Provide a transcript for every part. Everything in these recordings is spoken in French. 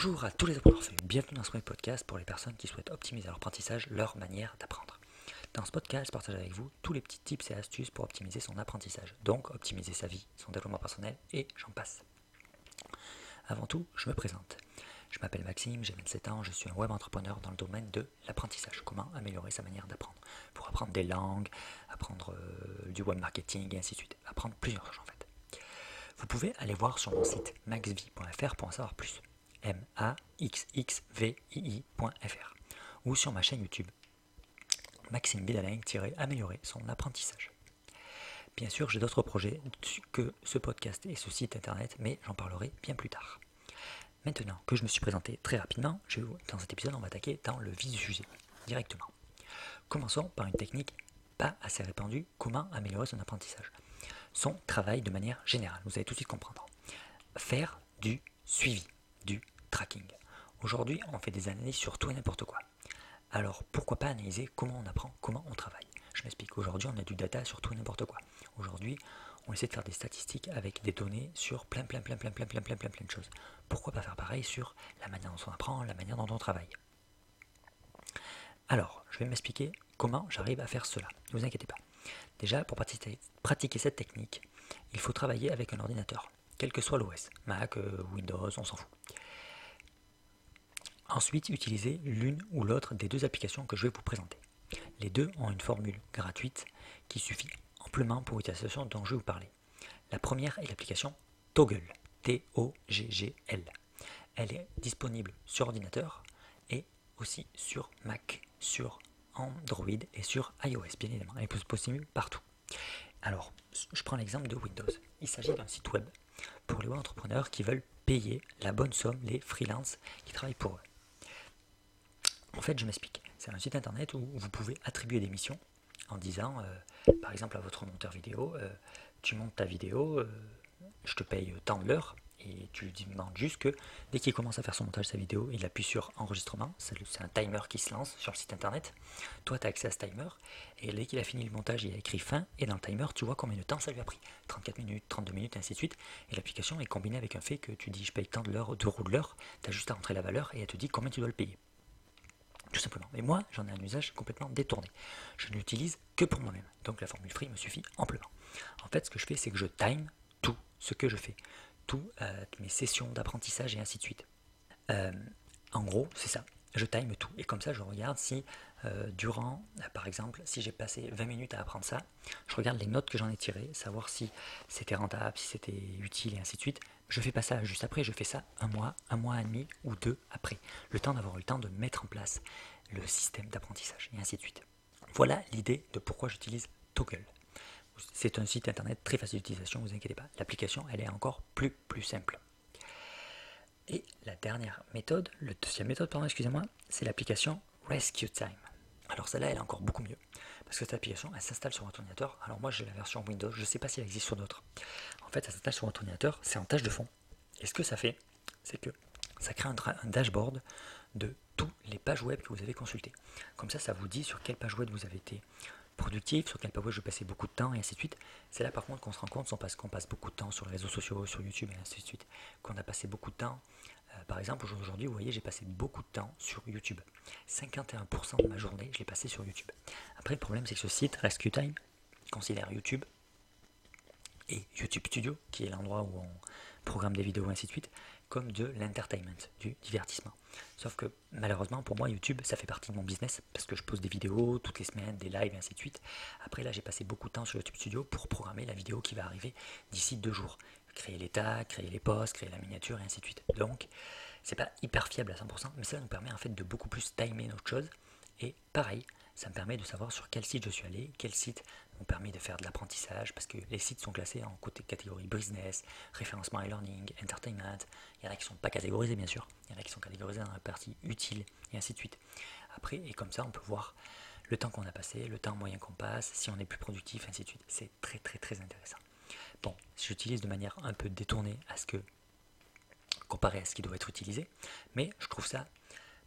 Bonjour à tous les apprenants, bienvenue dans ce premier podcast pour les personnes qui souhaitent optimiser leur apprentissage, leur manière d'apprendre. Dans ce podcast, je partage avec vous tous les petits tips et astuces pour optimiser son apprentissage, donc optimiser sa vie, son développement personnel et j'en passe. Avant tout, je me présente. Je m'appelle Maxime, j'ai 27 ans, je suis un web entrepreneur dans le domaine de l'apprentissage. Comment améliorer sa manière d'apprendre? Pour apprendre des langues, apprendre euh, du web marketing et ainsi de suite. Apprendre plusieurs choses en fait. Vous pouvez aller voir sur mon site maxvi.fr pour en savoir plus. M-A-X-X-V-I-I.fr ou sur ma chaîne YouTube. Maxime Bidalin-améliorer son apprentissage. Bien sûr, j'ai d'autres projets que ce podcast et ce site internet, mais j'en parlerai bien plus tard. Maintenant que je me suis présenté très rapidement, dans cet épisode, on va attaquer dans le vif du sujet, directement. Commençons par une technique pas assez répandue, comment améliorer son apprentissage. Son travail de manière générale, vous allez tout de suite comprendre. Faire du suivi, du tracking. Aujourd'hui, on fait des analyses sur tout et n'importe quoi. Alors pourquoi pas analyser comment on apprend, comment on travaille? Je m'explique, aujourd'hui on a du data sur tout et n'importe quoi. Aujourd'hui, on essaie de faire des statistiques avec des données sur plein, plein, plein, plein, plein, plein, plein, plein, plein de choses. Pourquoi pas faire pareil sur la manière dont on apprend, la manière dont on travaille? Alors, je vais m'expliquer comment j'arrive à faire cela. Ne vous inquiétez pas. Déjà, pour pratiquer cette technique, il faut travailler avec un ordinateur, quel que soit l'OS, Mac, euh, Windows, on s'en fout. Ensuite, utilisez l'une ou l'autre des deux applications que je vais vous présenter. Les deux ont une formule gratuite qui suffit amplement pour l'utilisation dont je vais vous parler. La première est l'application Toggle, T-O-G-G-L. Elle est disponible sur ordinateur et aussi sur Mac, sur Android et sur iOS, bien évidemment. Elle est possible partout. Alors, je prends l'exemple de Windows. Il s'agit d'un site web pour les entrepreneurs qui veulent payer la bonne somme, les freelances qui travaillent pour eux. En fait, je m'explique. C'est un site internet où vous pouvez attribuer des missions en disant, euh, par exemple, à votre monteur vidéo, euh, tu montes ta vidéo, euh, je te paye tant de l'heure, et tu lui demandes juste que dès qu'il commence à faire son montage de sa vidéo, il appuie sur enregistrement, c'est un timer qui se lance sur le site internet. Toi, tu as accès à ce timer, et dès qu'il a fini le montage, il a écrit fin, et dans le timer, tu vois combien de temps ça lui a pris 34 minutes, 32 minutes, ainsi de suite. Et l'application est combinée avec un fait que tu dis je paye tant de l'heure, de roues de l'heure, tu as juste à rentrer la valeur, et elle te dit combien tu dois le payer. Tout simplement. Mais moi, j'en ai un usage complètement détourné. Je ne l'utilise que pour moi-même. Donc la formule free me suffit amplement. En fait, ce que je fais, c'est que je time tout ce que je fais. Toutes euh, mes sessions d'apprentissage et ainsi de suite. Euh, en gros, c'est ça. Je time tout. Et comme ça, je regarde si, euh, durant, par exemple, si j'ai passé 20 minutes à apprendre ça, je regarde les notes que j'en ai tirées, savoir si c'était rentable, si c'était utile et ainsi de suite. Je fais pas ça juste après, je fais ça un mois, un mois et demi ou deux après. Le temps d'avoir eu le temps de mettre en place le système d'apprentissage et ainsi de suite. Voilà l'idée de pourquoi j'utilise Toggle. C'est un site internet très facile d'utilisation, vous inquiétez pas. L'application, elle est encore plus, simple. Et la dernière méthode, le deuxième méthode, pardon, excusez-moi, c'est l'application Rescue Time. Alors celle-là, elle est encore beaucoup mieux. Parce que cette application, elle s'installe sur votre ordinateur. Alors moi, j'ai la version Windows, je ne sais pas si elle existe sur d'autres. En fait, elle s'installe sur votre ordinateur, c'est en tâche de fond. Et ce que ça fait, c'est que ça crée un, dashboard de toutes les pages web que vous avez consultées. Comme ça, ça vous dit sur quelle page web vous avez été productif, sur page web je passais beaucoup de temps, et ainsi de suite. C'est là par contre qu'on se rend compte, parce qu'on passe beaucoup de temps sur les réseaux sociaux, sur YouTube, et ainsi de suite, qu'on a passé beaucoup de temps euh, par exemple, aujourd'hui, vous voyez, j'ai passé beaucoup de temps sur YouTube. 51% de ma journée, je l'ai passé sur YouTube. Après, le problème, c'est que ce site, Rescue Time, considère YouTube et YouTube Studio, qui est l'endroit où on programme des vidéos, ainsi de suite, comme de l'entertainment, du divertissement. Sauf que malheureusement pour moi YouTube ça fait partie de mon business parce que je pose des vidéos toutes les semaines, des lives et ainsi de suite. Après là j'ai passé beaucoup de temps sur YouTube Studio pour programmer la vidéo qui va arriver d'ici deux jours créer les tags, créer les posts, créer la miniature et ainsi de suite. Donc, c'est pas hyper fiable à 100%, mais ça nous permet en fait de beaucoup plus timer notre chose. Et pareil, ça me permet de savoir sur quel site je suis allé, quel site me permet de faire de l'apprentissage, parce que les sites sont classés en côté catégorie business, référencement et learning, entertainment. Il y en a qui sont pas catégorisés bien sûr, il y en a qui sont catégorisés dans la partie utile et ainsi de suite. Après, et comme ça, on peut voir le temps qu'on a passé, le temps moyen qu'on passe, si on est plus productif, ainsi de suite. C'est très très très intéressant. Bon, j'utilise de manière un peu détournée à ce que comparé à ce qui doit être utilisé, mais je trouve ça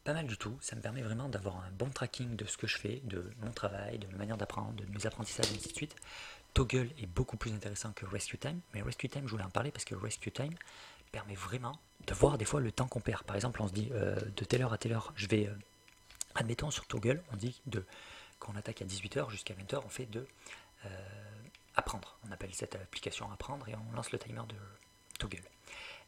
pas mal du tout. Ça me permet vraiment d'avoir un bon tracking de ce que je fais, de mon travail, de ma manière d'apprendre, de mes apprentissages, et ainsi de suite. Toggle est beaucoup plus intéressant que Rescue Time, mais Rescue Time, je voulais en parler parce que Rescue Time permet vraiment de voir des fois le temps qu'on perd. Par exemple, on se dit euh, de telle heure à telle heure, je vais, euh, admettons sur Toggle, on dit de quand on attaque à 18h jusqu'à 20h, on fait de apprendre. On appelle cette application apprendre et on lance le timer de Toggle.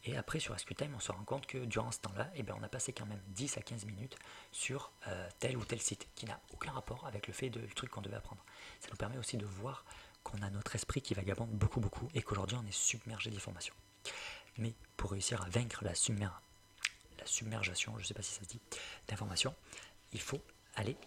Et après, sur SQTime, on se rend compte que durant ce temps-là, eh ben, on a passé quand même 10 à 15 minutes sur tel ou tel site qui n'a aucun rapport avec le fait le truc qu'on devait apprendre. Ça nous permet aussi de voir qu'on a notre esprit qui vagabonde beaucoup, beaucoup et qu'aujourd'hui on est submergé d'informations. Mais pour réussir à vaincre la, la submergation, je ne sais pas si ça se dit, d'informations, il faut aller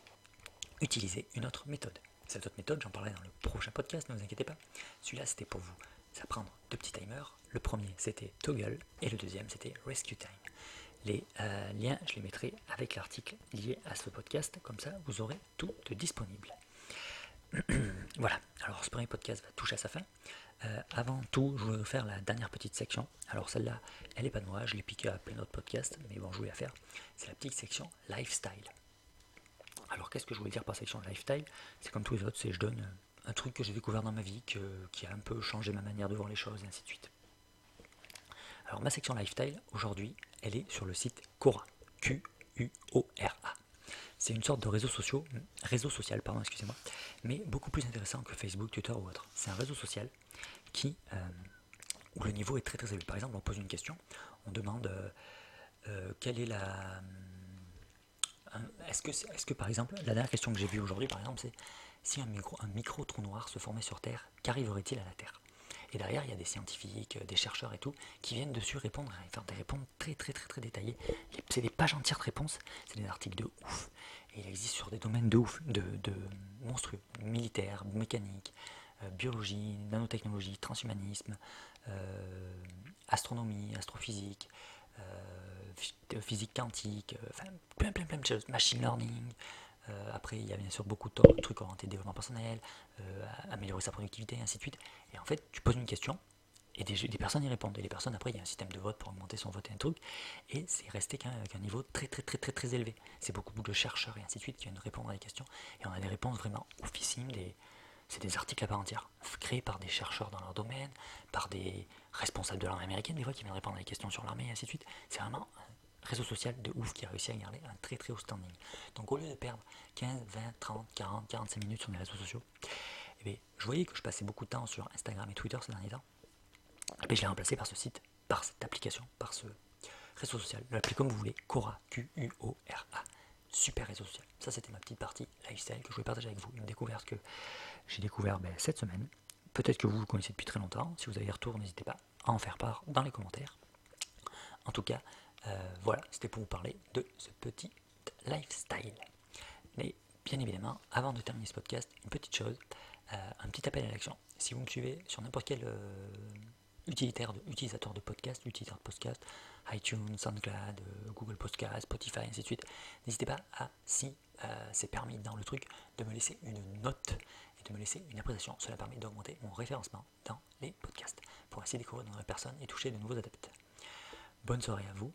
utiliser une autre méthode. Cette autre méthode, j'en parlerai dans le prochain podcast, ne vous inquiétez pas. Celui-là, c'était pour vous apprendre deux petits timers. Le premier, c'était Toggle, et le deuxième, c'était Rescue Time. Les euh, liens, je les mettrai avec l'article lié à ce podcast, comme ça, vous aurez tout de disponible. voilà, alors ce premier podcast va toucher à sa fin. Euh, avant tout, je voulais faire la dernière petite section. Alors celle-là, elle n'est pas de moi, je l'ai piquée à plein d'autres podcasts, mais bon, je voulais la faire. C'est la petite section lifestyle. Alors qu'est-ce que je voulais dire par section lifestyle? C'est comme tous les autres, c'est je donne un truc que j'ai découvert dans ma vie, qui a un peu changé ma manière de voir les choses, et ainsi de suite. Alors ma section lifestyle, aujourd'hui, elle est sur le site Quora. Q-U-O-R-A. C'est une sorte de réseau, social, réseau social, pardon, excusez-moi, mais beaucoup plus intéressant que Facebook, Twitter ou autre. C'est un réseau social qui, euh, où le niveau est très très élevé. Par exemple, on pose une question, on demande euh, euh, quelle est la... Est-ce que, par exemple, la dernière question que j'ai vue aujourd'hui, par exemple, c'est si un micro, un micro trou noir se formait sur Terre, qu'arriverait-il à la Terre? Et derrière, il y a des scientifiques, des chercheurs et tout, qui viennent dessus répondre, et faire des réponses très très très très détaillées. C'est des pages entières de réponses, c'est des articles de ouf. Et il existe sur des domaines de ouf, de, monstrueux, militaire, mécanique, euh, biologie, nanotechnologie, transhumanisme, euh, astronomie, astrophysique, euh, physique quantique, enfin plein plein plein de choses, machine learning, euh, après, il y a bien sûr beaucoup de trucs orientés développement personnel, euh, améliorer sa productivité, et ainsi de suite. Et en fait, tu poses une question et des, personnes y répondent. Et les personnes, après, il y a un système de vote pour augmenter son vote et un truc. Et c'est resté quand avec un niveau très, très, très, très, très élevé. C'est beaucoup de chercheurs et ainsi de suite qui viennent répondre à des questions. Et on a des réponses vraiment officimes, des, c'est des articles à part entière, créés par des chercheurs dans leur domaine, par des responsables de l'armée américaine, des fois qui viennent répondre à des questions sur l'armée et ainsi de suite. C'est vraiment réseau social de ouf qui a réussi à garder un très très haut standing. Donc au lieu de perdre 15, 20, 30, 40, 45 minutes sur mes réseaux sociaux, eh je voyais que je passais beaucoup de temps sur Instagram et Twitter ces derniers temps. Et eh je l'ai remplacé par ce site, par cette application, par ce réseau social. L'appelez comme vous voulez, Quora, Q-U-O-R-A. Super réseau social. Ça, c'était ma petite partie lifestyle que je voulais partager avec vous. Une découverte que j'ai découvert ben, cette semaine. Peut-être que vous le connaissez depuis très longtemps. Si vous avez des retours, n'hésitez pas à en faire part dans les commentaires. En tout cas, euh, voilà, c'était pour vous parler de ce petit lifestyle. Mais bien évidemment, avant de terminer ce podcast, une petite chose, euh, un petit appel à l'action. Si vous me suivez sur n'importe quel euh, utilitaire de, utilisateur de podcast, utilisateur de podcast, iTunes, SoundCloud, Google Podcast, Spotify, ainsi de suite, n'hésitez pas à, si c'est permis dans le truc, de me laisser une note et de me laisser une appréciation. Cela permet d'augmenter mon référencement dans les podcasts pour de découvrir de nouvelles personnes et toucher de nouveaux adeptes. Bonne soirée à vous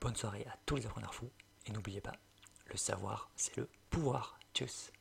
Bonne soirée à tous les appreneurs fous et n'oubliez pas, le savoir, c'est le pouvoir. Tchuss